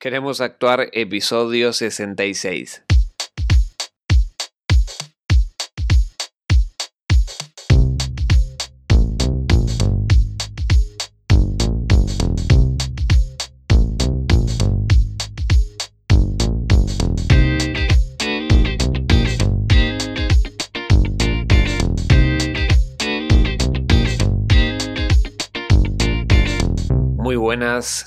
Queremos actuar episodio 66.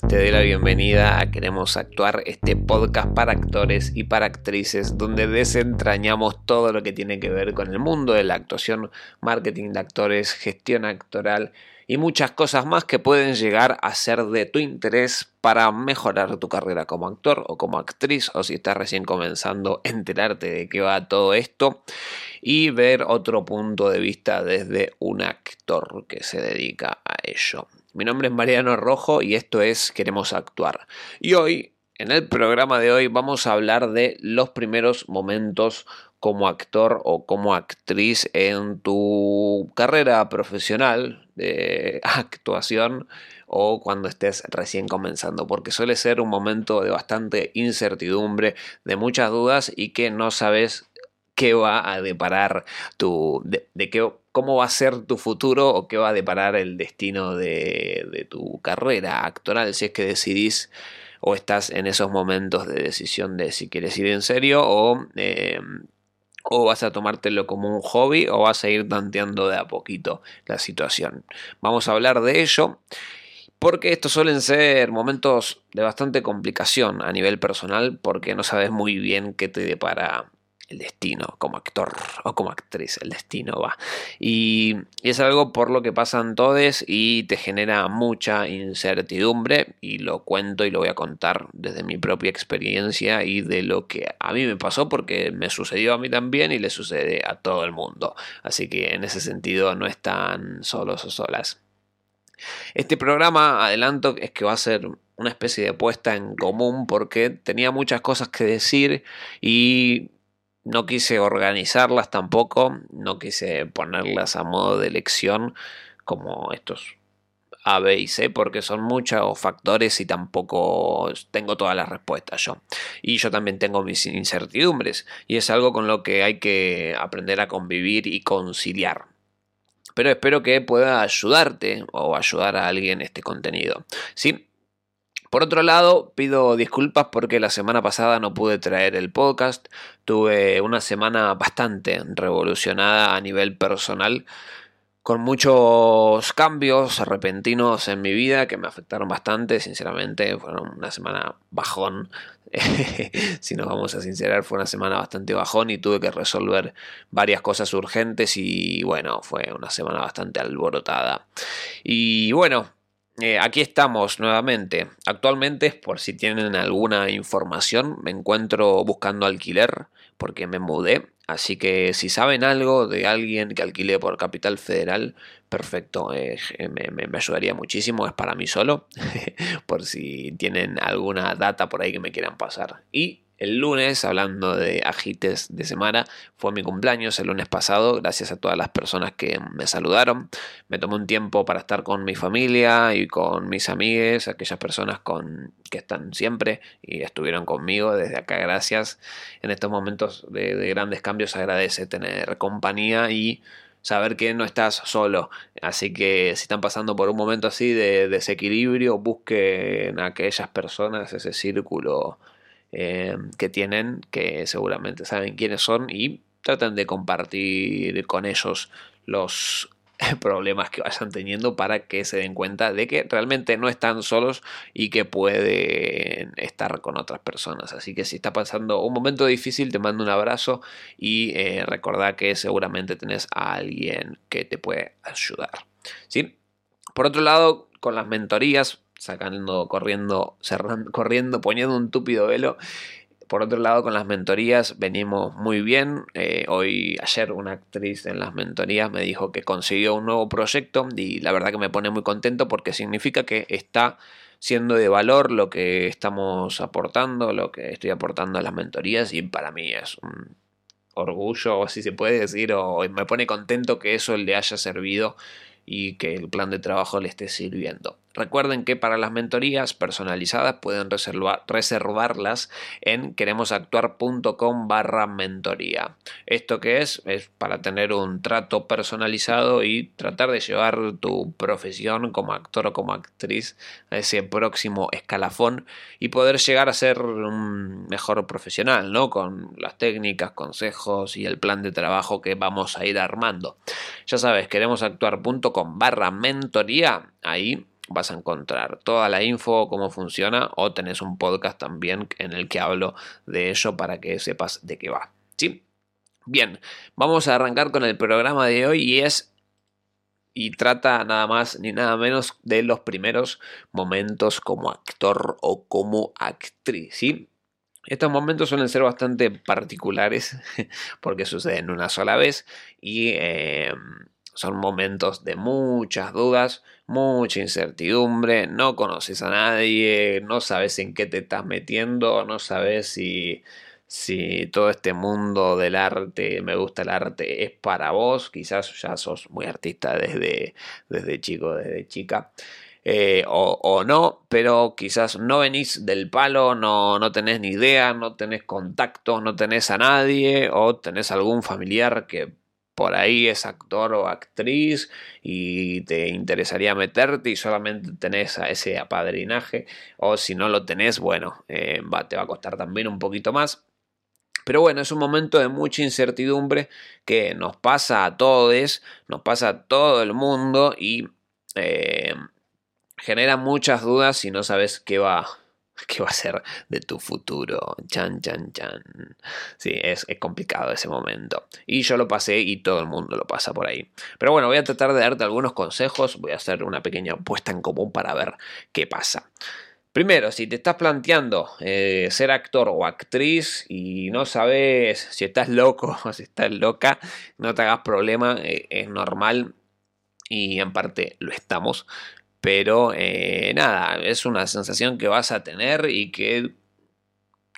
Te doy la bienvenida a Queremos Actuar, este podcast para actores y para actrices, donde desentrañamos todo lo que tiene que ver con el mundo de la actuación, marketing de actores, gestión actoral y muchas cosas más que pueden llegar a ser de tu interés para mejorar tu carrera como actor o como actriz, o si estás recién comenzando, enterarte de qué va todo esto y ver otro punto de vista desde un actor que se dedica a ello. Mi nombre es Mariano Rojo y esto es Queremos Actuar. Y hoy, en el programa de hoy, vamos a hablar de los primeros momentos como actor o como actriz en tu carrera profesional de actuación o cuando estés recién comenzando, porque suele ser un momento de bastante incertidumbre, de muchas dudas y que no sabes qué va a deparar tu, de, qué, cómo va a ser tu futuro o qué va a deparar el destino de, tu carrera actoral, si es que decidís o estás en esos momentos de decisión de si quieres ir en serio o, em, o vas a tomártelo como un hobby o vas a ir tanteando de a poquito la situación. Vamos a hablar de ello. Porque estos suelen ser momentos de bastante complicación a nivel personal porque no sabes muy bien qué te depara el destino como actor o como actriz, el destino va. Y, es algo por lo que pasan todos y te genera mucha incertidumbre y lo cuento y lo voy a contar desde mi propia experiencia y de lo que a mí me pasó porque me sucedió a mí también y le sucede a todo el mundo. Así que en ese sentido no están solos o solas. Este programa, adelanto, es que va a ser una especie de puesta en común porque tenía muchas cosas que decir y no quise organizarlas tampoco, no quise ponerlas a modo de elección como estos A, B y C porque son muchos factores y tampoco tengo todas las respuestas yo. Y yo también tengo mis incertidumbres y es algo con lo que hay que aprender a convivir y conciliar. Pero espero que pueda ayudarte o ayudar a alguien este contenido. ¿Sí? Por otro lado, pido disculpas porque la semana pasada no pude traer el podcast. Tuve una semana bastante revolucionada a nivel personal, con muchos cambios repentinos en mi vida que me afectaron bastante. Sinceramente, fueron una semana bajón. si nos vamos a sincerar, fue una semana bastante bajón y tuve que resolver varias cosas urgentes y bueno, fue una semana bastante alborotada. Y bueno, eh, aquí estamos nuevamente. Actualmente, por si tienen alguna información, me encuentro buscando alquiler porque me mudé. Así que si saben algo de alguien que alquile por Capital Federal, perfecto, eh, me, me, ayudaría muchísimo. Es para mí solo, por si tienen alguna data por ahí que me quieran pasar. Y el lunes, hablando de agites de semana, fue mi cumpleaños el lunes pasado, gracias a todas las personas que me saludaron. Me tomé un tiempo para estar con mi familia y con mis amigues, aquellas personas con, que están siempre y estuvieron conmigo desde acá, gracias. En estos momentos de, grandes cambios agradece tener compañía y saber que no estás solo. Así que si están pasando por un momento así de desequilibrio, busquen a aquellas personas, ese círculo eh, que tienen, que seguramente saben quiénes son y tratan de compartir con ellos los problemas que vayan teniendo para que se den cuenta de que realmente no están solos y que pueden estar con otras personas. Así que si está pasando un momento difícil, te mando un abrazo y eh, recordá que seguramente tenés a alguien que te puede ayudar. ¿Sí? Por otro lado, con las mentorías, sacando, corriendo, cerrando, corriendo, poniendo un túpido velo. Por otro lado, con las mentorías venimos muy bien. Eh, hoy, ayer, una actriz en las mentorías me dijo que consiguió un nuevo proyecto y la verdad que me pone muy contento porque significa que está siendo de valor lo que estamos aportando, lo que estoy aportando a las mentorías y para mí es un orgullo, o si se puede decir, o me pone contento que eso le haya servido y que el plan de trabajo le esté sirviendo. Recuerden que para las mentorías personalizadas pueden reservarlas en queremosactuar.com barra mentoría. ¿Esto que es? Es para tener un trato personalizado y tratar de llevar tu profesión como actor o como actriz a ese próximo escalafón y poder llegar a ser un mejor profesional, ¿no? Con las técnicas, consejos y el plan de trabajo que vamos a ir armando. Ya sabes, queremosactuar.com barra mentoría. Ahí vas a encontrar toda la info, cómo funciona, o tenés un podcast también en el que hablo de ello para que sepas de qué va. ¿Sí? Bien, vamos a arrancar con el programa de hoy y es y trata nada más ni nada menos de los primeros momentos como actor o como actriz, ¿sí? Estos momentos suelen ser bastante particulares porque suceden una sola vez y eh, son momentos de muchas dudas, mucha incertidumbre, no conoces a nadie, no sabes en qué te estás metiendo, no sabes si, si todo este mundo del arte, me gusta el arte, es para vos, quizás ya sos muy artista desde, desde chico, desde chica. Eh, o, o, no, pero quizás no venís del palo, no, no tenés ni idea, no tenés contacto, no tenés a nadie, o tenés algún familiar que por ahí es actor o actriz y te interesaría meterte y solamente tenés a ese apadrinaje o si no lo tenés, bueno, eh, te va a costar también un poquito más. Pero bueno, es un momento de mucha incertidumbre que nos pasa a todos, nos pasa a todo el mundo y eh, genera muchas dudas si no sabes qué va, ¿Qué va a ser de tu futuro? Chan, chan, chan. Sí, es, complicado ese momento. Y yo lo pasé y todo el mundo lo pasa por ahí. Pero bueno, voy a tratar de darte algunos consejos. Voy a hacer una pequeña apuesta en común para ver qué pasa. Primero, si te estás planteando eh, ser actor o actriz y no sabes si estás loco o si estás loca, no te hagas problema, eh, es normal y en parte lo estamos. Pero eh, nada, es una sensación que vas a tener y que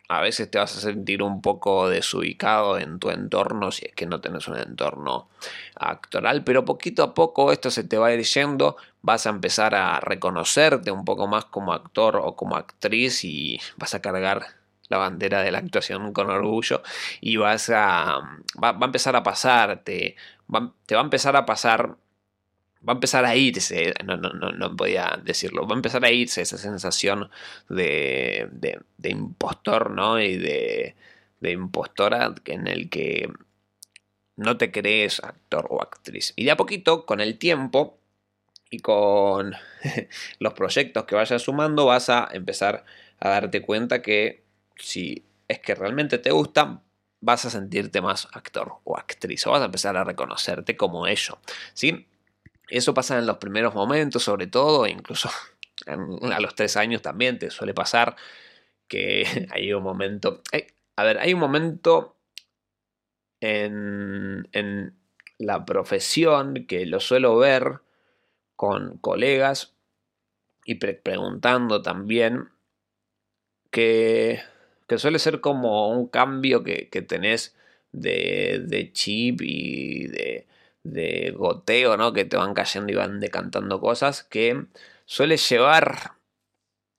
a veces te vas a sentir un poco desubicado en tu entorno si es que no tenés un entorno actoral, pero poquito a poco esto se te va a ir yendo, vas a empezar a reconocerte un poco más como actor o como actriz y vas a cargar la bandera de la actuación con orgullo y vas a va, a empezar a pasarte te va a empezar a pasar va a empezar a irse, no, no, no, no podía decirlo, va a empezar a irse esa sensación de, de, impostor, ¿no? Y de, de impostora en el que no te crees actor o actriz. Y de a poquito, con el tiempo y con los proyectos que vayas sumando, vas a empezar a darte cuenta que si es que realmente te gusta, vas a sentirte más actor o actriz, o vas a empezar a reconocerte como ello, ¿sí? Eso pasa en los primeros momentos, sobre todo, incluso a los tres años también te suele pasar que hay un momento. a ver, hay un momento en, en la profesión que lo suelo ver con colegas y preguntando también que, que, suele ser como un cambio que, que tenés de, de chip y de, de goteo, ¿no? Que te van cayendo y van decantando cosas que suele llevar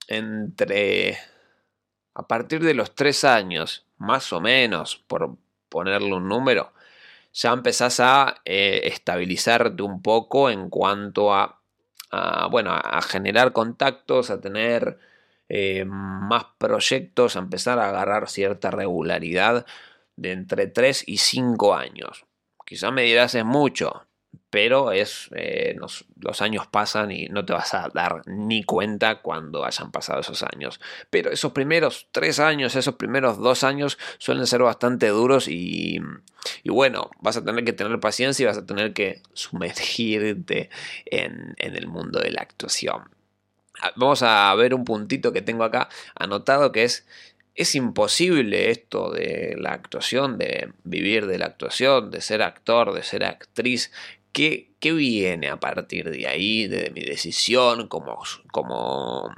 entre a partir de los tres años, más o menos, por ponerle un número, ya empezás a eh, estabilizarte un poco en cuanto a, bueno, a generar contactos, a tener eh, más proyectos, a empezar a agarrar cierta regularidad de entre 3 y 5 años. Quizás me dirás es mucho, pero es, eh, los años pasan y no te vas a dar ni cuenta cuando hayan pasado esos años. Pero esos primeros tres años, esos primeros dos años suelen ser bastante duros y, bueno, vas a tener que tener paciencia y vas a tener que sumergirte en, en el mundo de la actuación. Ah, vamos a ver un puntito que tengo acá anotado que es es imposible esto de la actuación, de vivir de la actuación, de ser actor, de ser actriz. ¿Qué, qué viene a partir de ahí, de mi decisión como, como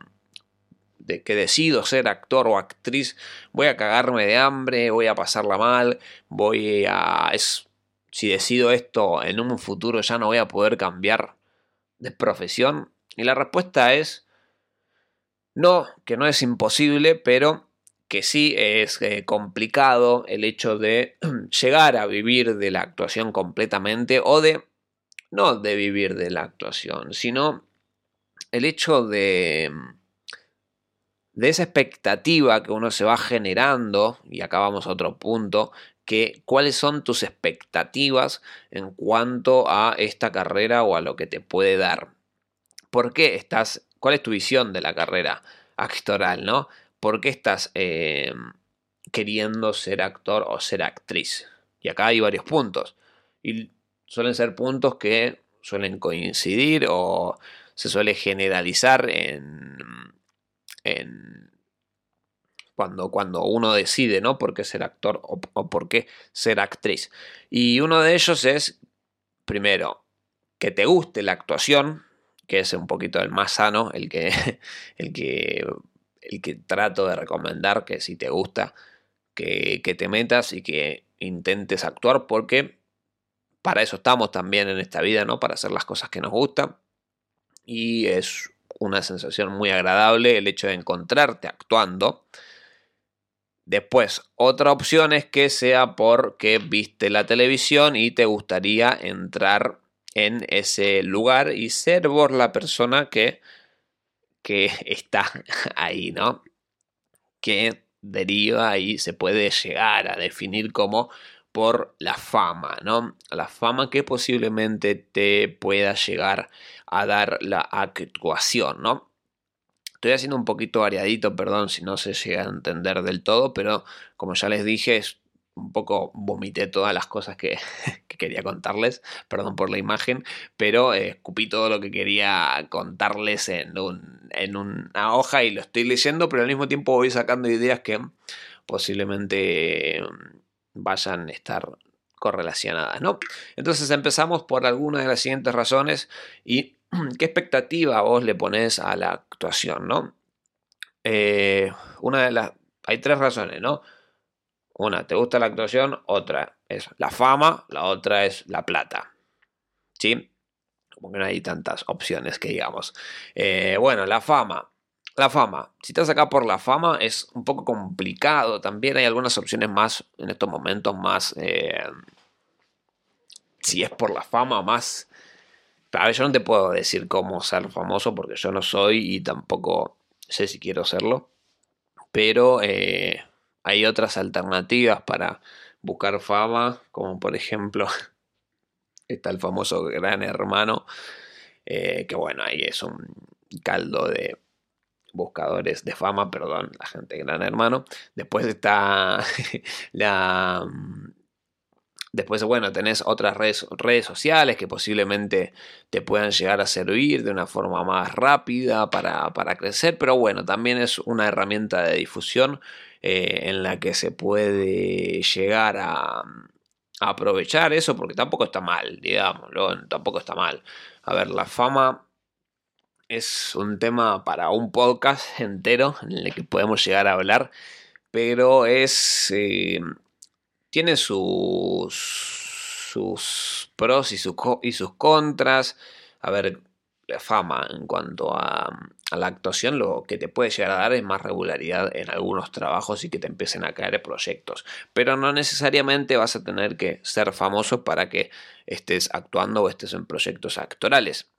de que decido ser actor o actriz? Voy a cagarme de hambre, voy a pasarla mal, voy a... Es, si decido esto en un futuro ya no voy a poder cambiar de profesión. Y la respuesta es no, que no es imposible, pero que sí es eh, complicado el hecho de llegar a vivir de la actuación completamente o de no de vivir de la actuación, sino el hecho de de esa expectativa que uno se va generando, y acá vamos a otro punto, que cuáles son tus expectativas en cuanto a esta carrera o a lo que te puede dar. ¿Por qué estás, cuál es tu visión de la carrera actoral, no? ¿Por qué estás eh, queriendo ser actor o ser actriz? Y acá hay varios puntos. Y suelen ser puntos que suelen coincidir o se suele generalizar en cuando, cuando uno decide, ¿no? ¿Por qué ser actor o, por qué ser actriz? Y uno de ellos es, primero, que te guste la actuación, que es un poquito el más sano, el que, el que, el que trato de recomendar, que si te gusta, que, que te metas y que intentes actuar, porque para eso estamos también en esta vida, ¿no? Para hacer las cosas que nos gustan. Y es una sensación muy agradable el hecho de encontrarte actuando. Después, otra opción es que sea porque viste la televisión y te gustaría entrar en ese lugar y ser vos la persona que, que está ahí, ¿no? Que deriva y se puede llegar a definir como por la fama, ¿no? La fama que posiblemente te pueda llegar a dar la actuación, ¿no? Estoy haciendo un poquito variadito, perdón si no se llega a entender del todo, pero como ya les dije, un poco vomité todas las cosas que, quería contarles, perdón por la imagen, pero eh, escupí todo lo que quería contarles en, en una hoja y lo estoy leyendo, pero al mismo tiempo voy sacando ideas que posiblemente vayan a estar correlacionadas, ¿no? Entonces empezamos por algunas de las siguientes razones y qué expectativa vos le pones a la actuación, ¿no? Eh, una de las... Hay tres razones, ¿no? Una, te gusta la actuación, otra es la fama, la otra es la plata. ¿Sí? Como que no hay tantas opciones que digamos. Eh, bueno, la fama. La fama. Si estás acá por la fama es un poco complicado. También hay algunas opciones más en estos momentos más... Eh, si es por la fama más... A ver, yo no te puedo decir cómo ser famoso porque yo no soy y tampoco sé si quiero serlo. Pero eh, hay otras alternativas para buscar fama, como por ejemplo está el famoso Gran Hermano, eh, que bueno, ahí es un caldo de buscadores de fama, perdón, la gente Gran Hermano. Después está la... Después, bueno, tenés otras redes, redes, sociales que posiblemente te puedan llegar a servir de una forma más rápida para, crecer, pero bueno, también es una herramienta de difusión eh, en la que se puede llegar a, aprovechar eso, porque tampoco está mal, digámoslo, tampoco está mal. A ver, la fama es un tema para un podcast entero en el que podemos llegar a hablar, pero es... Eh, tiene sus, sus pros y, y sus contras. A ver, la fama en cuanto a, la actuación lo que te puede llegar a dar es más regularidad en algunos trabajos y que te empiecen a caer proyectos. Pero no necesariamente vas a tener que ser famoso para que estés actuando o estés en proyectos actorales.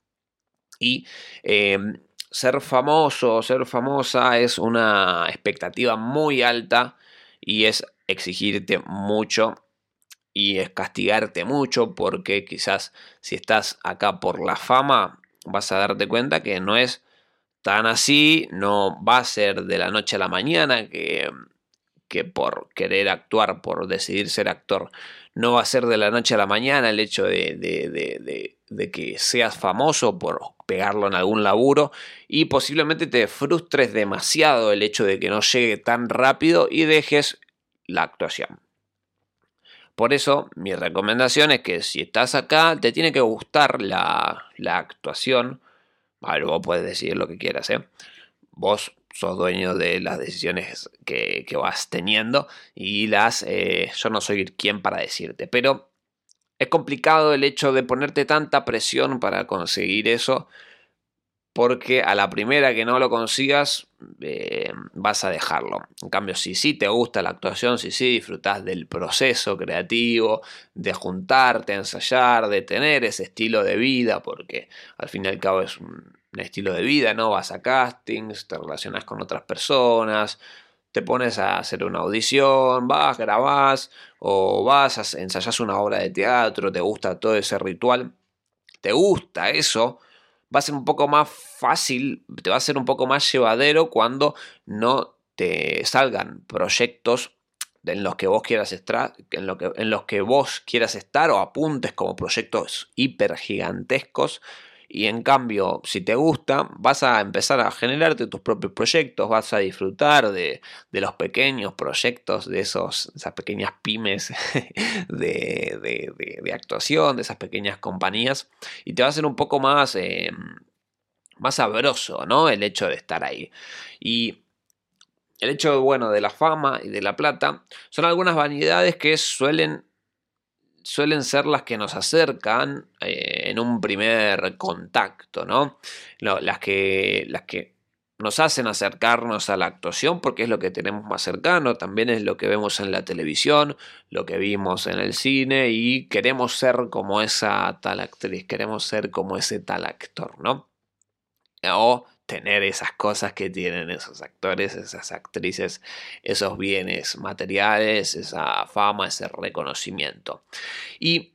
Y em, ser famoso, ser famosa es una expectativa muy alta y es exigirte mucho y es castigarte mucho porque quizás si estás acá por la fama vas a darte cuenta que no es tan así, no va a ser de la noche a la mañana que, que por querer actuar, por decidir ser actor, no va a ser de la noche a la mañana el hecho de, de, de que seas famoso por pegarlo en algún laburo y posiblemente te frustres demasiado el hecho de que no llegue tan rápido y dejes la actuación. Por eso mi recomendación es que si estás acá te tiene que gustar la, actuación. A vos puedes decir lo que quieras, ¿eh? Vos sos dueño de las decisiones que, vas teniendo y las... Eh, yo no soy quien para decirte, pero es complicado el hecho de ponerte tanta presión para conseguir eso, porque a la primera que no lo consigas eh, vas a dejarlo. En cambio, si sí te gusta la actuación, si sí disfrutas del proceso creativo, de juntarte, ensayar, de tener ese estilo de vida, porque al fin y al cabo es un estilo de vida, ¿no? Vas a castings, te relacionas con otras personas, te pones a hacer una audición, vas, grabás, o vas, ensayas una obra de teatro, te gusta todo ese ritual, te gusta eso va a ser un poco más fácil, te va a ser un poco más llevadero cuando no te salgan proyectos en los que vos quieras estar, en, lo que, en los que vos quieras estar o apuntes como proyectos hiper gigantescos y en cambio, si te gusta, vas a empezar a generarte tus propios proyectos, vas a disfrutar de, los pequeños proyectos, de esos, esas pequeñas pymes de, actuación, de esas pequeñas compañías, y te va a ser un poco más, eh, más sabroso, ¿no? El hecho de estar ahí. Y el hecho, bueno, de la fama y de la plata son algunas vanidades que suelen suelen ser las que nos acercan eh, en un primer contacto, ¿no? las, que, las que nos hacen acercarnos a la actuación porque es lo que tenemos más cercano, también es lo que vemos en la televisión, lo que vimos en el cine y queremos ser como esa tal actriz, queremos ser como ese tal actor, ¿no? Tener esas cosas que tienen esos actores, esas actrices, esos bienes materiales, esa fama, ese reconocimiento. Y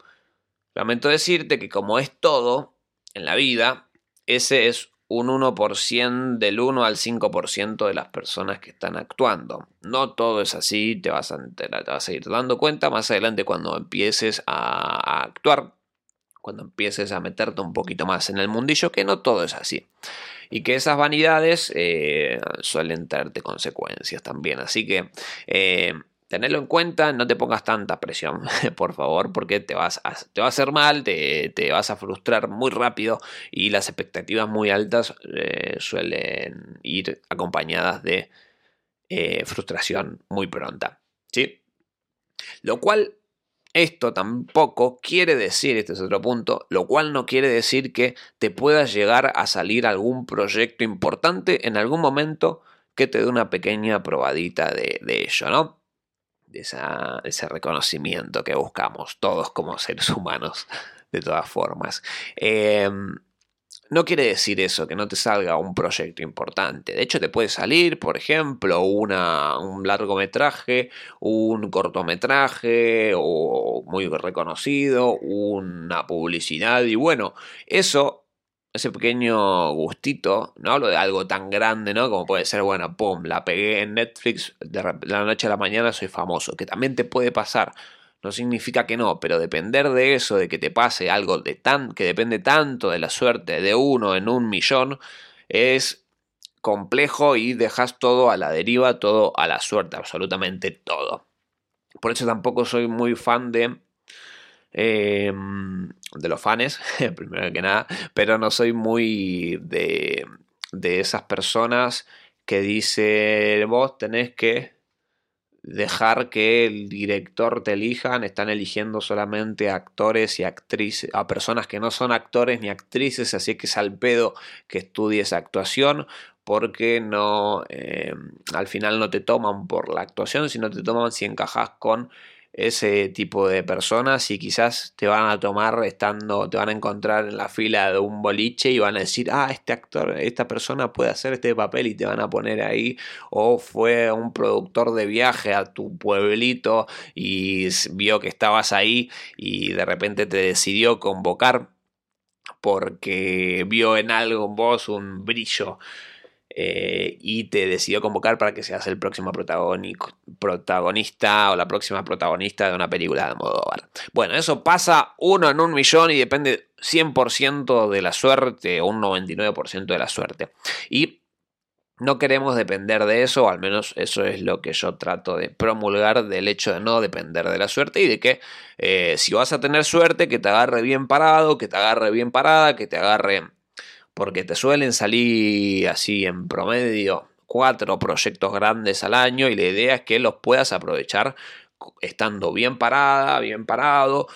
lamento decirte que como es todo en la vida, ese es un 1% del 1 al 5% de las personas que están actuando. No todo es así, te vas a, te ir dando cuenta más adelante cuando empieces a actuar, cuando empieces a meterte un poquito más en el mundillo, que no todo es así y que esas vanidades eh, suelen traerte consecuencias también. Así que eh, tenerlo en cuenta, no te pongas tanta presión, por favor, porque te vas a, te va a hacer mal, te, vas a frustrar muy rápido y las expectativas muy altas eh, suelen ir acompañadas de frustración muy pronta. ¿sí? Lo cual esto tampoco quiere decir, este es otro punto, lo cual no quiere decir que te pueda llegar a salir algún proyecto importante en algún momento que te dé una pequeña probadita de, ello, ¿no? De ese reconocimiento que buscamos todos como seres humanos, de todas formas. Em, no quiere decir eso, que no te salga un proyecto importante. De hecho, te puede salir, por ejemplo, una, un largometraje, un cortometraje o muy reconocido, una publicidad. Y bueno, eso, ese pequeño gustito, no hablo de algo tan grande, ¿no? Como puede ser, bueno, pum, la pegué en Netflix, de la noche a la mañana soy famoso, que también te puede pasar no significa que no, pero depender de eso, de que te pase algo de tan, que depende tanto de la suerte de uno en un millón, es complejo y dejas todo a la deriva, todo a la suerte, absolutamente todo. Por eso tampoco soy muy fan de em, de los fans, primero que nada, pero no soy muy de, de esas personas que dicen vos tenés que dejar que el director te elijan, están eligiendo solamente actores y actrices, a personas que no son actores ni actrices, así que es al pedo que estudies actuación, porque no, eh, al final no te toman por la actuación, sino te toman si encajas con ese tipo de personas y quizás te van a tomar estando, te van a encontrar en la fila de un boliche y van a decir, ah, este actor, esta persona puede hacer este papel y te van a poner ahí, o fue un productor de viaje a tu pueblito y vio que estabas ahí y de repente te decidió convocar porque vio en algo en vos un brillo eh, y te decidió convocar para que seas el próximo protagonista o la próxima protagonista de una película de Modóvar. Bueno, eso pasa uno en un millón y depende 100% de la suerte o un 99% de la suerte. Y no queremos depender de eso, o al menos eso es lo que yo trato de promulgar del hecho de no depender de la suerte y de que eh, si vas a tener suerte, que te agarre bien parado, que te agarre bien parada, que te agarre porque te suelen salir así en promedio cuatro proyectos grandes al año y la idea es que los puedas aprovechar estando bien parada, bien parado,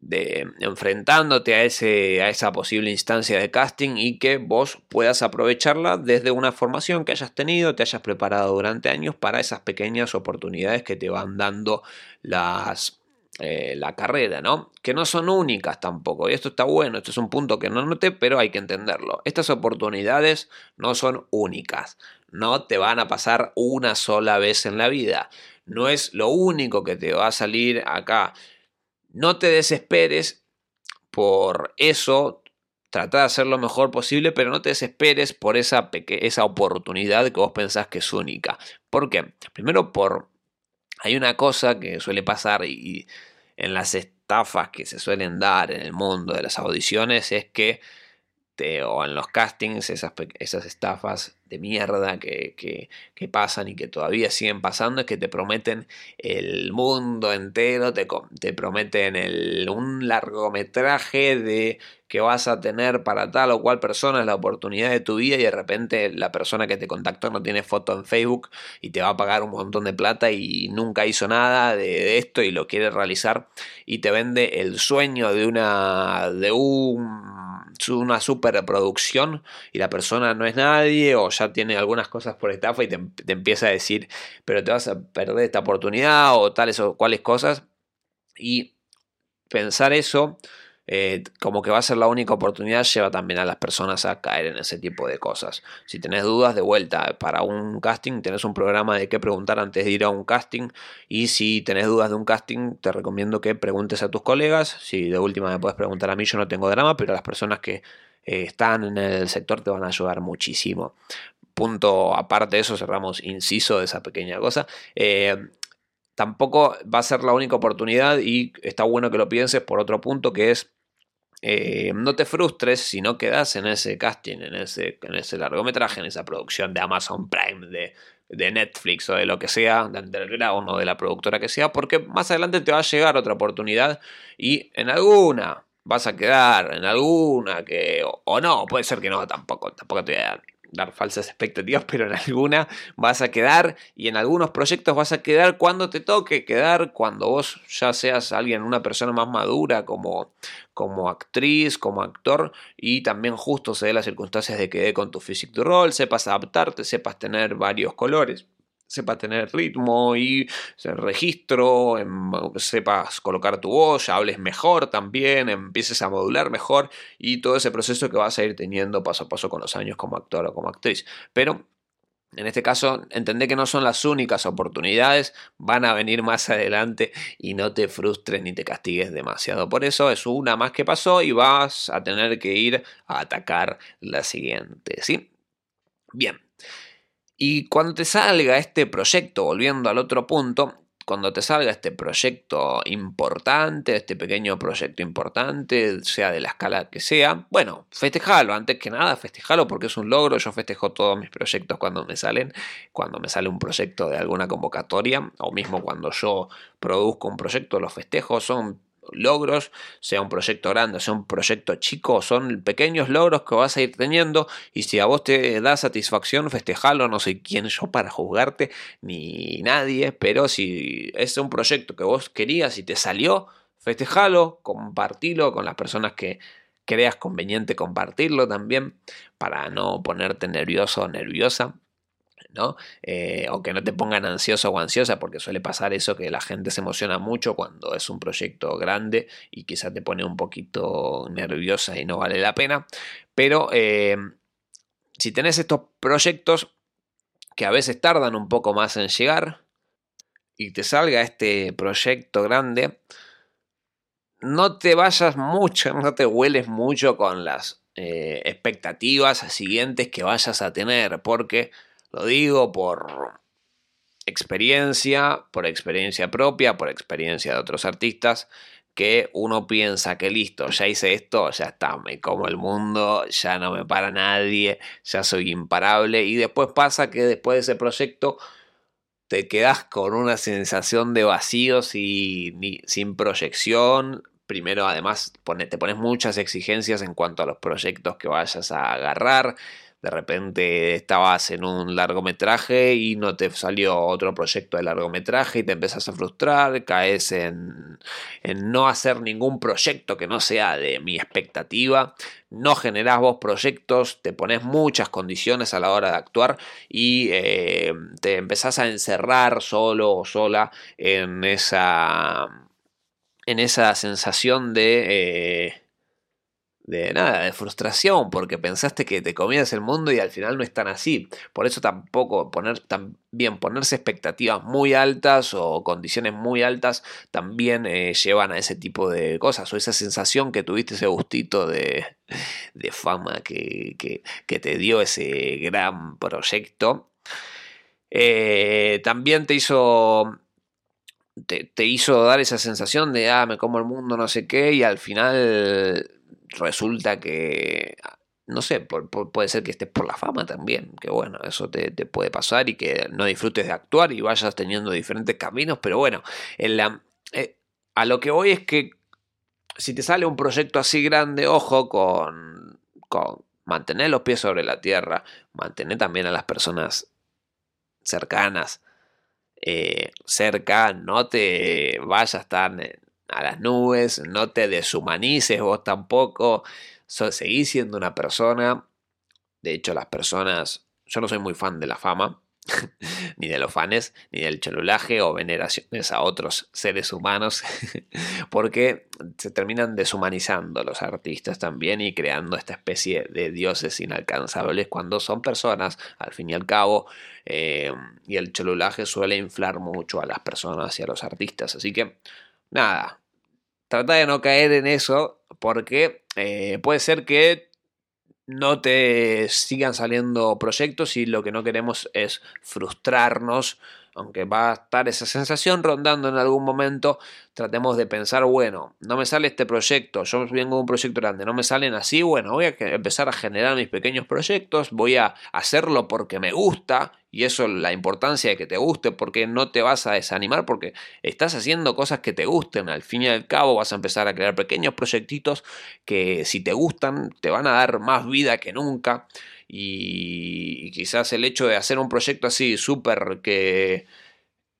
de enfrentándote a, ese, a esa posible instancia de casting y que vos puedas aprovecharla desde una formación que hayas tenido, te hayas preparado durante años para esas pequeñas oportunidades que te van dando las, eh, la carrera, ¿no? Que no son únicas tampoco. Y esto está bueno, esto es un punto que no noté, pero hay que entenderlo. Estas oportunidades no son únicas. No te van a pasar una sola vez en la vida. No es lo único que te va a salir acá. No te desesperes por eso, trata de hacer lo mejor posible, pero no te desesperes por esa, esa oportunidad que vos pensás que es única. ¿Por qué? Primero por... Hay una cosa que suele pasar y en las estafas que se suelen dar en el mundo de las audiciones es que o en los castings, esas, esas estafas de mierda que, que, pasan y que todavía siguen pasando, es que te prometen el mundo entero, te, te prometen el, un largometraje de que vas a tener para tal o cual persona la oportunidad de tu vida y de repente la persona que te contactó no tiene foto en Facebook y te va a pagar un montón de plata y nunca hizo nada de, esto y lo quiere realizar y te vende el sueño de una de un una superproducción y la persona no es nadie o ya tiene algunas cosas por estafa y te, te empieza a decir, pero te vas a perder esta oportunidad o tales o cuales cosas. Y pensar eso eh, como que va a ser la única oportunidad, lleva también a las personas a caer en ese tipo de cosas. Si tenés dudas de vuelta para un casting, tenés un programa de qué preguntar antes de ir a un casting. Y si tenés dudas de un casting, te recomiendo que preguntes a tus colegas. Si de última me puedes preguntar a mí, yo no tengo drama, pero las personas que eh, están en el sector te van a ayudar muchísimo. Punto aparte de eso, cerramos inciso de esa pequeña cosa. Eh, tampoco va a ser la única oportunidad y está bueno que lo pienses por otro punto que es eh, no te frustres si no quedas en ese casting, en ese, en ese largometraje, en esa producción de Amazon Prime, de, de Netflix o de lo que sea, de Underground o de la productora que sea, porque más adelante te va a llegar otra oportunidad y en alguna vas a quedar, en alguna que, o, o no, puede ser que no, tampoco, tampoco te voy a dar falsas expectativas, pero en alguna vas a quedar y en algunos proyectos vas a quedar cuando te toque quedar, cuando vos ya seas alguien, una persona más madura como, como actriz, como actor y también justo se dé las circunstancias de que con tu physique de rol, sepas adaptarte, sepas tener varios colores sepa tener ritmo y registro, em, sepas colocar tu voz, hables mejor también, empieces a modular mejor y todo ese proceso que vas a ir teniendo paso a paso con los años como actor o como actriz. Pero en este caso, entendé que no son las únicas oportunidades, van a venir más adelante y no te frustres ni te castigues demasiado. Por eso es una más que pasó y vas a tener que ir a atacar la siguiente, ¿sí? Bien, y cuando te salga este proyecto, volviendo al otro punto, cuando te salga este proyecto importante, este pequeño proyecto importante, sea de la escala que sea, bueno, festejalo, antes que nada, festejalo porque es un logro, yo festejo todos mis proyectos cuando me salen, cuando me sale un proyecto de alguna convocatoria, o mismo cuando yo produzco un proyecto, los festejo, son logros, sea un proyecto grande, sea un proyecto chico, son pequeños logros que vas a ir teniendo y si a vos te da satisfacción, festejalo, no sé quién yo para juzgarte, ni nadie, pero si es un proyecto que vos querías y te salió, festejalo, compartilo con las personas que creas conveniente compartirlo también para no ponerte nervioso o nerviosa. ¿No? Eh, o que no te pongan ansioso o ansiosa, porque suele pasar eso que la gente se emociona mucho cuando es un proyecto grande y quizá te pone un poquito nerviosa y no vale la pena. Pero eh, si tenés estos proyectos que a veces tardan un poco más en llegar y te salga este proyecto grande, no te vayas mucho, no te hueles mucho con las eh, expectativas siguientes que vayas a tener, porque lo digo por experiencia, por experiencia propia, por experiencia de otros artistas, que uno piensa que listo, ya hice esto, ya está, me como el mundo, ya no me para nadie, ya soy imparable y después pasa que después de ese proyecto te quedas con una sensación de vacío y sin proyección. Primero, además, te pones muchas exigencias en cuanto a los proyectos que vayas a agarrar de repente estabas en un largometraje y no te salió otro proyecto de largometraje y te empezás a frustrar, caes en, en no hacer ningún proyecto que no sea de mi expectativa, no generás vos proyectos, te pones muchas condiciones a la hora de actuar y eh, te empezás a encerrar solo o sola en esa, en esa sensación de... Eh, de nada, de frustración, porque pensaste que te comías el mundo y al final no es tan así. Por eso tampoco poner también ponerse expectativas muy altas o condiciones muy altas también eh, llevan a ese tipo de cosas. O esa sensación que tuviste ese gustito de, fama que, que, te dio ese gran proyecto. Eh, también te hizo te, hizo dar esa sensación de, ah, me como el mundo, no sé qué, y al final resulta que, no sé, puede ser que estés por la fama también, que bueno, eso te, puede pasar y que no disfrutes de actuar y vayas teniendo diferentes caminos, pero bueno, en la, eh, a lo que voy es que si te sale un proyecto así grande, ojo con, con mantener los pies sobre la tierra, mantener también a las personas cercanas eh, cerca, no te vayas tan a las nubes, no te deshumanices vos tampoco, seguís siendo una persona. De hecho, las personas, yo no soy muy fan de la fama, ni de los fans, ni del cholulaje o veneraciones a otros seres humanos, porque se terminan deshumanizando los artistas también y creando esta especie de dioses inalcanzables cuando son personas, al fin y al cabo, eh, y el cholulaje suele inflar mucho a las personas y a los artistas, así que nada, trata de no caer en eso porque eh, puede ser que no te sigan saliendo proyectos y lo que no queremos es frustrarnos aunque va a estar esa sensación rondando en algún momento, tratemos de pensar, bueno, no me sale este proyecto, yo vengo de un proyecto grande, no me salen así, bueno, voy a empezar a generar mis pequeños proyectos, voy a hacerlo porque me gusta, y eso la importancia de que te guste, porque no te vas a desanimar, porque estás haciendo cosas que te gusten, al fin y al cabo vas a empezar a crear pequeños proyectitos que si te gustan te van a dar más vida que nunca. Y, quizás el hecho de hacer un proyecto así súper que,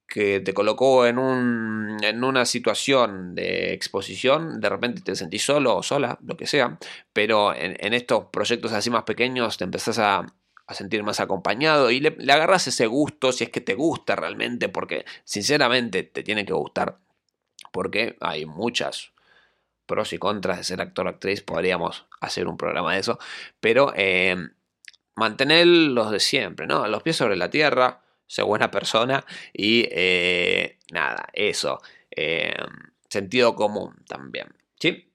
que te colocó en, un, en una situación de exposición, de repente te sentís solo o sola, lo que sea, pero en, estos proyectos así más pequeños te empezás a, sentir más acompañado y le, le, agarras ese gusto si es que te gusta realmente, porque sinceramente te tiene que gustar, porque hay muchas pros y contras de ser actor o actriz, podríamos hacer un programa de eso, pero eh, mantener los de siempre, ¿no? Los pies sobre la tierra, ser buena persona y eh, nada, eso. Eh, sentido común también, ¿sí?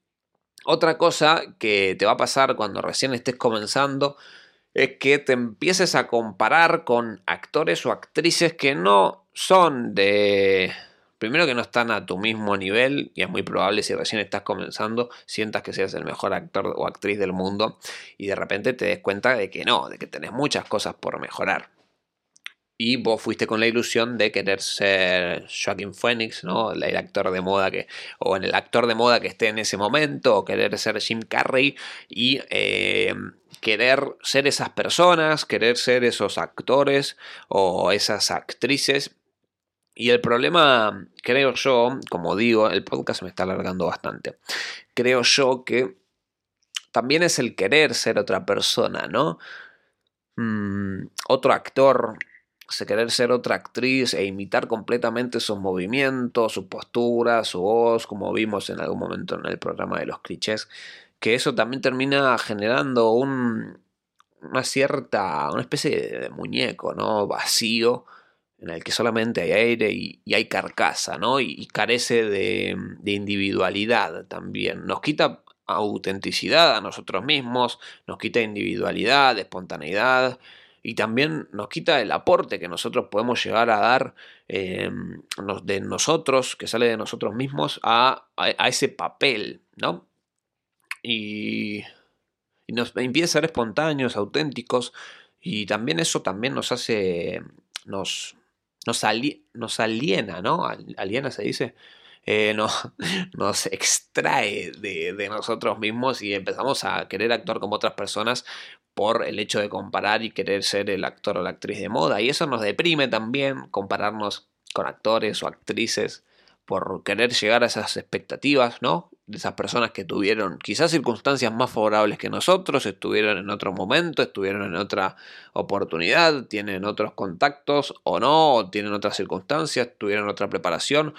Otra cosa que te va a pasar cuando recién estés comenzando es que te empieces a comparar con actores o actrices que no son de Primero que no están a tu mismo nivel y es muy probable si recién estás comenzando sientas que seas el mejor actor o actriz del mundo y de repente te des cuenta de que no, de que tenés muchas cosas por mejorar. Y vos fuiste con la ilusión de querer ser Joaquin Phoenix, ¿no? El actor de moda que, o en el actor de moda que esté en ese momento, o querer ser Jim Carrey y eh, querer ser esas personas, querer ser esos actores o esas actrices y el problema, creo yo, como digo, el podcast me está alargando bastante. Creo yo que también es el querer ser otra persona, ¿no? Mm, otro actor, querer ser otra actriz e imitar completamente sus movimientos, su postura, su voz, como vimos en algún momento en el programa de los clichés, que eso también termina generando un, una cierta, una especie de muñeco, ¿no? Vacío en el que solamente hay aire y, hay carcasa, ¿no? Y, carece de, individualidad también. Nos quita autenticidad a nosotros mismos, nos quita individualidad, espontaneidad y también nos quita el aporte que nosotros podemos llegar a dar em, de nosotros, que sale de nosotros mismos, a, ese papel, ¿no? Y, y nos impide ser espontáneos, auténticos, y también eso también nos hace, nos, nos, nos aliena, ¿no? Aliena se dice. Eh, no, nos extrae de, nosotros mismos y empezamos a querer actuar como otras personas por el hecho de comparar y querer ser el actor o la actriz de moda. Y eso nos deprime también, compararnos con actores o actrices por querer llegar a esas expectativas, ¿no? De esas personas que tuvieron quizás circunstancias más favorables que nosotros, estuvieron en otro momento, estuvieron en otra oportunidad, tienen otros contactos o no, o tienen otras circunstancias, tuvieron otra preparación,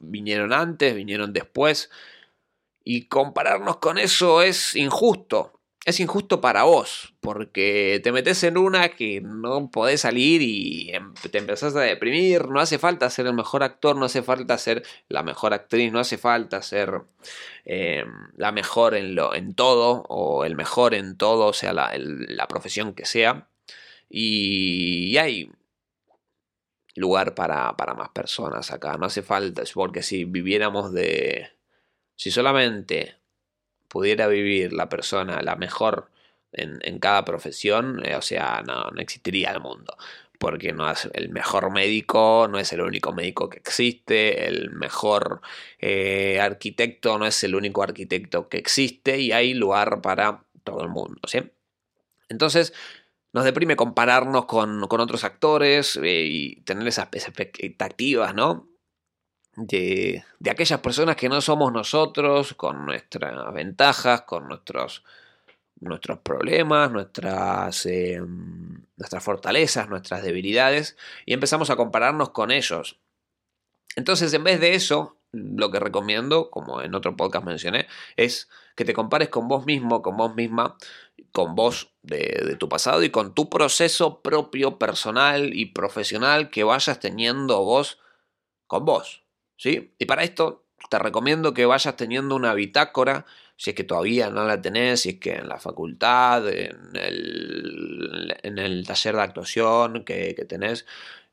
vinieron antes, vinieron después. Y compararnos con eso es injusto, es injusto para vos, porque te metes en una que no podés salir y em, te empezás a deprimir. No hace falta ser el mejor actor, no hace falta ser la mejor actriz, no hace falta ser em, la mejor en, lo, en todo o el mejor en todo, o sea, la, la profesión que sea. Y, hay lugar para, para más personas acá, no hace falta, porque si viviéramos de... Si solamente pudiera vivir la persona la mejor en, cada profesión, eh, o sea, no, existiría el mundo. Porque no es el mejor médico, no es el único médico que existe, el mejor eh, arquitecto no es el único arquitecto que existe y hay lugar para todo el mundo. ¿sí? Entonces, nos deprime compararnos con, otros actores eh, y tener esas expectativas, ¿no? De, aquellas personas que no somos nosotros, con nuestras ventajas, con nuestros, nuestros problemas, nuestras, em, nuestras fortalezas, nuestras debilidades, y empezamos a compararnos con ellos. Entonces, en vez de eso, lo que recomiendo, como en otro podcast mencioné, es que te compares con vos mismo, con vos misma, con vos de, de, tu pasado y con tu proceso propio, personal y profesional que vayas teniendo vos con vos. ¿Sí? Y para esto te recomiendo que vayas teniendo una bitácora, si es que todavía no la tenés, si es que en la facultad, en el, en el taller de actuación que, tenés,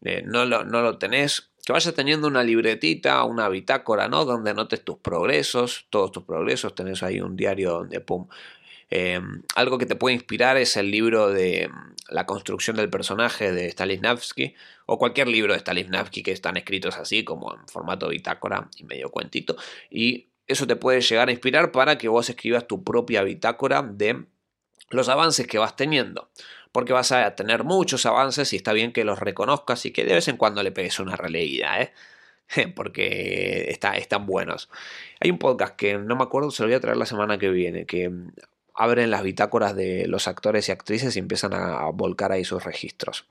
eh, no, lo, no lo tenés, que vayas teniendo una libretita, una bitácora, ¿no? Donde anotes tus progresos, todos tus progresos, tenés ahí un diario donde, pum, Em, algo que te puede inspirar es el libro de em, La construcción del personaje de Stanislavski o cualquier libro de Stanislavski que están escritos así como en formato bitácora y medio cuentito y eso te puede llegar a inspirar para que vos escribas tu propia bitácora de los avances que vas teniendo porque vas a tener muchos avances y está bien que los reconozcas y que de vez en cuando le pegues una releída, ¿eh? porque está, están buenos. Hay un podcast que no me acuerdo, se lo voy a traer la semana que viene, que abren las bitácoras de los actores y actrices y empiezan a, volcar ahí sus registros.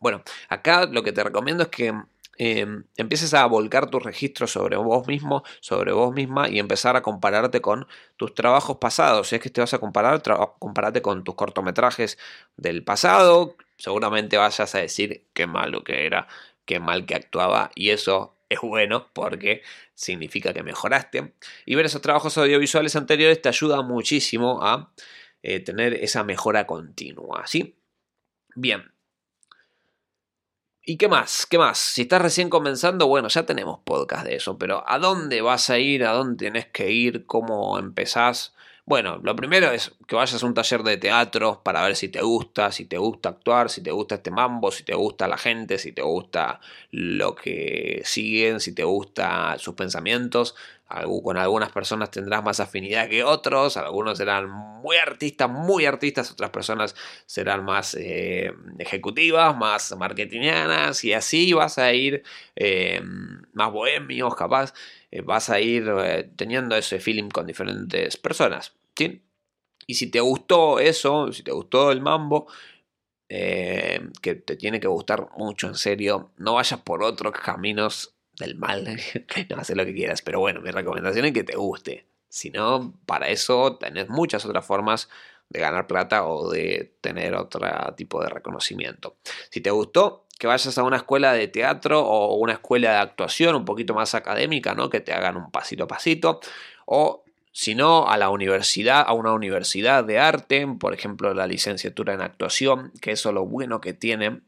Bueno, acá lo que te recomiendo es que em, empieces a volcar tus registros sobre vos mismo, sobre vos misma y empezar a compararte con tus trabajos pasados. Si es que te vas a comparar, compárate con tus cortometrajes del pasado. Seguramente vayas a decir qué malo que era, qué mal que actuaba y eso es bueno porque significa que mejoraste. Y ver esos trabajos audiovisuales anteriores te ayuda muchísimo a eh, tener esa mejora continua. ¿sí? Bien. ¿Y qué más? ¿Qué más? Si estás recién comenzando, bueno, ya tenemos podcast de eso, pero ¿a dónde vas a ir? ¿A dónde tienes que ir? ¿Cómo empezás? Bueno, lo primero es que vayas a un taller de teatro para ver si te gusta, si te gusta actuar, si te gusta este mambo, si te gusta la gente, si te gusta lo que siguen, si te gusta sus pensamientos. Con algunas personas tendrás más afinidad que otros, algunos serán muy artistas, muy artistas, otras personas serán más eh, ejecutivas, más marketingianas y así vas a ir eh, más bohemios, capaz, eh, vas a ir teniendo ese feeling con diferentes personas. Y si te gustó eso, si te gustó el mambo, que te tiene que gustar mucho, en serio, no vayas por otros caminos del mal, no haces lo que quieras, pero bueno, mi recomendación es que te guste. Si no, para eso tenés muchas otras formas de ganar plata o de tener otro tipo de reconocimiento. Si te gustó, que vayas a una escuela de teatro o una escuela de actuación un poquito más académica, ¿no? Que te hagan un pasito a pasito. O sino a la universidad, a una universidad de arte, por ejemplo la licenciatura en actuación, que eso es lo bueno que tiene,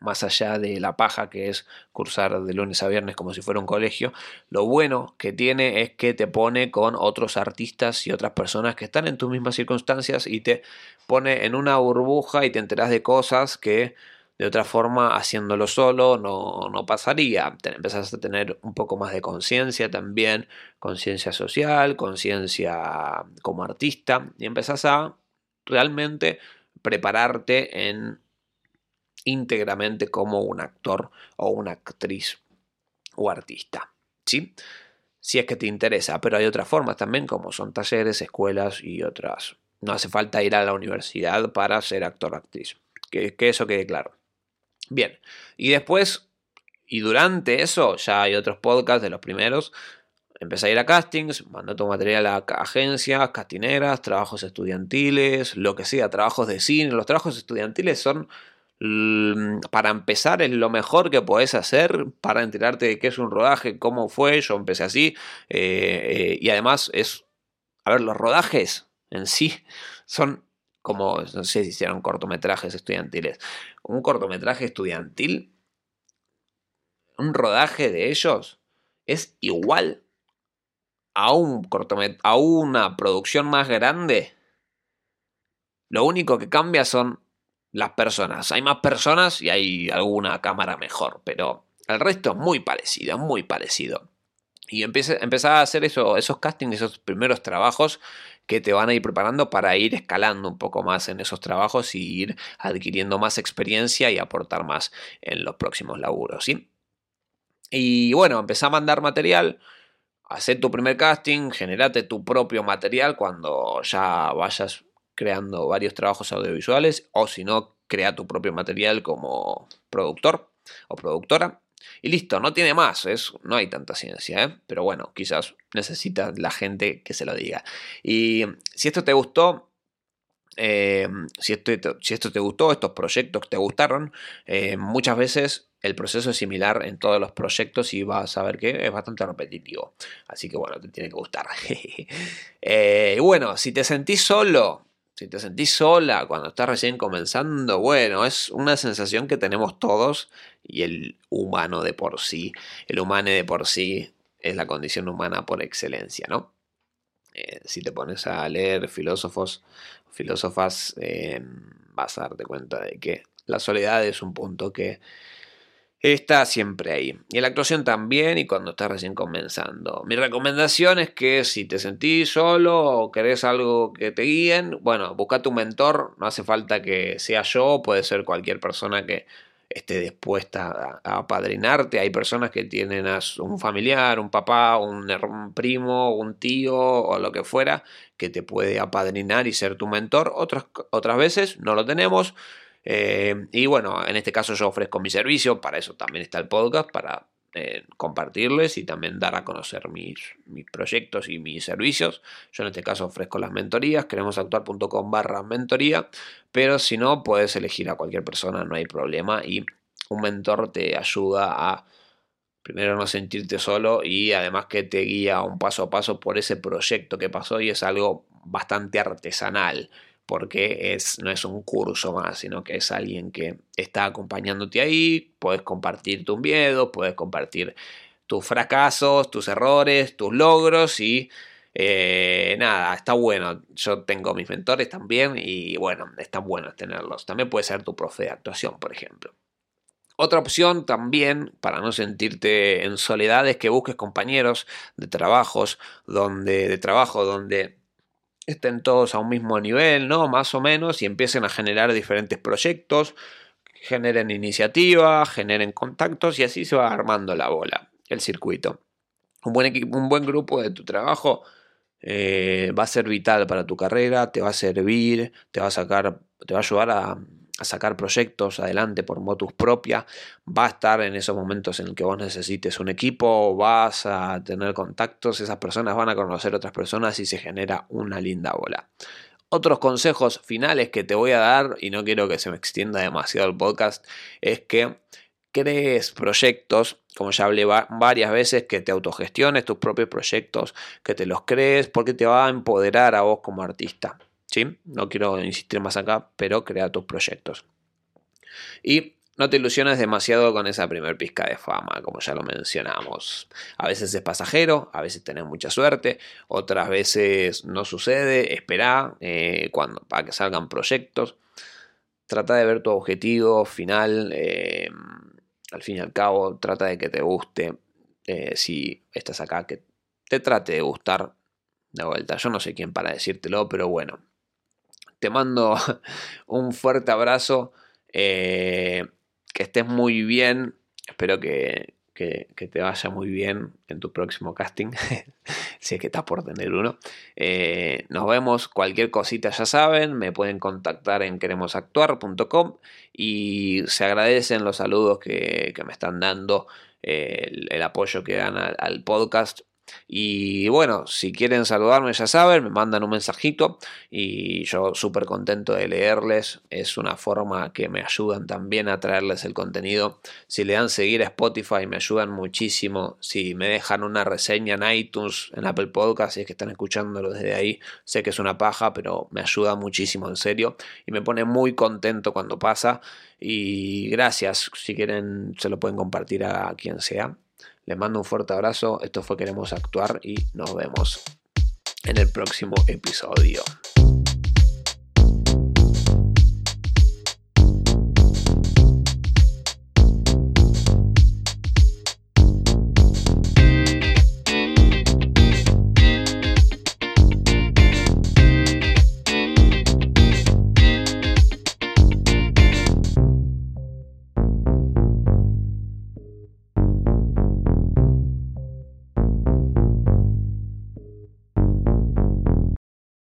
más allá de la paja que es cursar de lunes a viernes como si fuera un colegio, lo bueno que tiene es que te pone con otros artistas y otras personas que están en tus mismas circunstancias y te pone en una burbuja y te enteras de cosas que de otra forma, haciéndolo solo no, no pasaría. Te empezás a tener un poco más de conciencia también, conciencia social, conciencia como artista, y empezás a realmente prepararte en íntegramente como un actor o una actriz o artista. ¿sí? Si es que te interesa, pero hay otras formas también, como son talleres, escuelas y otras. No hace falta ir a la universidad para ser actor o actriz. Que, que eso quede claro. Bien, y después, y durante eso, ya hay otros podcasts de los primeros. Empecé a ir a castings, manda tu material a agencias, castineras, trabajos estudiantiles, lo que sea, trabajos de cine. Los trabajos estudiantiles son para empezar es lo mejor que podés hacer para enterarte de qué es un rodaje, cómo fue, yo empecé así, eh, eh, y además es, a ver, los rodajes en sí son como, no sé si hicieron cortometrajes estudiantiles, un cortometraje estudiantil, un rodaje de ellos es igual a, un a una producción más grande. Lo único que cambia son las personas. Hay más personas y hay alguna cámara mejor, pero el resto es muy parecido, muy parecido. Y empecé, a hacer eso, esos castings, esos primeros trabajos que te van a ir preparando para ir escalando un poco más en esos trabajos y ir adquiriendo más experiencia y aportar más en los próximos laburos. Y bueno, empecé a mandar material, hacer tu primer casting, generate tu propio material cuando ya vayas creando varios trabajos audiovisuales o si no, crea tu propio material como productor o productora. Y listo, no tiene más, no hay tanta ciencia, ¿eh? pero bueno, quizás necesita la gente que se lo diga. Y si esto te gustó, eh, si, esto, si, esto, te gustó, estos proyectos te gustaron, eh, muchas veces el proceso es similar en todos los proyectos y vas a ver que es bastante repetitivo. Así que bueno, te tiene que gustar. y bueno, si te sentís solo, si te sentís sola cuando estás recién comenzando, bueno, es una sensación que tenemos todos y el humano de por sí, el humano de por sí es la condición humana por excelencia, ¿no? Eh, si te pones a leer filósofos, filósofas, eh, vas a darte cuenta de que la soledad es un punto que está siempre ahí. Y en la actuación también y cuando estás recién comenzando. Mi recomendación es que si te sentís solo o querés algo que te guíen, bueno, busca tu mentor, no hace falta que sea yo, puede ser cualquier persona que esté dispuesta a apadrinarte. Hay personas que tienen un familiar, un papá, un primo, un tío o lo que fuera que te puede apadrinar y ser tu mentor. Otras, otras veces no lo tenemos eh, y bueno, en este caso yo ofrezco mi servicio, para eso también está el podcast, para eh, compartirles y también dar a conocer mis, mis, proyectos y mis servicios. Yo en este caso ofrezco las mentorías, queremosactuar.com barra mentoría, pero si no, puedes elegir a cualquier persona, no hay problema y un mentor te ayuda a primero no sentirte solo y además que te guía un paso a paso por ese proyecto que pasó y es algo bastante artesanal porque es, no es un curso más, sino que es alguien que está acompañándote ahí, puedes compartir tus miedos, puedes compartir tus fracasos, tus errores, tus logros y eh, nada, está bueno. Yo tengo mis mentores también y bueno, está bueno tenerlos. También puede ser tu profe de actuación, por ejemplo. Otra opción también, para no sentirte en soledad, es que busques compañeros de trabajos donde, de trabajo donde estén todos a un mismo nivel, ¿no? Más o menos, y empiecen a generar diferentes proyectos, generen iniciativa, generen contactos y así se va armando la bola, el circuito. Un buen, equipo, un buen grupo de tu trabajo eh, va a ser vital para tu carrera, te va a servir, te va a sacar, te va a ayudar a, a sacar proyectos adelante por motus propia, va a estar en esos momentos en el que vos necesites un equipo, vas a tener contactos, esas personas van a conocer otras personas y se genera una linda bola. Otros consejos finales que te voy a dar, y no quiero que se me extienda demasiado el podcast, es que crees proyectos, como ya hablé varias veces, que te autogestiones tus propios proyectos, que te los crees, porque te va a empoderar a vos como artista. No quiero insistir más acá, pero crea tus proyectos. Y no te ilusiones demasiado con esa primer pizca de fama, como ya lo mencionamos. A veces es pasajero, a veces tenés mucha suerte, otras veces no sucede. Espera eh, cuando, para que salgan proyectos. Trata de ver tu objetivo final. Eh, al fin y al cabo, trata de que te guste. Eh, si estás acá, que te trate de gustar de vuelta. Yo no sé quién para decírtelo, pero bueno, te mando un fuerte abrazo. Eh, que estés muy bien. Espero que, te vaya muy bien en tu próximo casting, si es que estás por tener uno. Eh, nos vemos, cualquier cosita ya saben, me pueden contactar en queremosactuar.com y se agradecen los saludos que, me están dando, el, apoyo que dan al podcast. Y bueno, si quieren saludarme ya saben, me mandan un mensajito y yo súper contento de leerles. Es una forma que me ayudan también a traerles el contenido. Si le dan seguir a Spotify me ayudan muchísimo. Si me dejan una reseña en iTunes, en Apple Podcast, si es que están escuchándolo desde ahí, sé que es una paja, pero me ayuda muchísimo en serio y me pone muy contento cuando pasa. Y gracias, si quieren se lo pueden compartir a quien sea. Les mando un fuerte abrazo. Esto fue Queremos Actuar y nos vemos en el próximo episodio.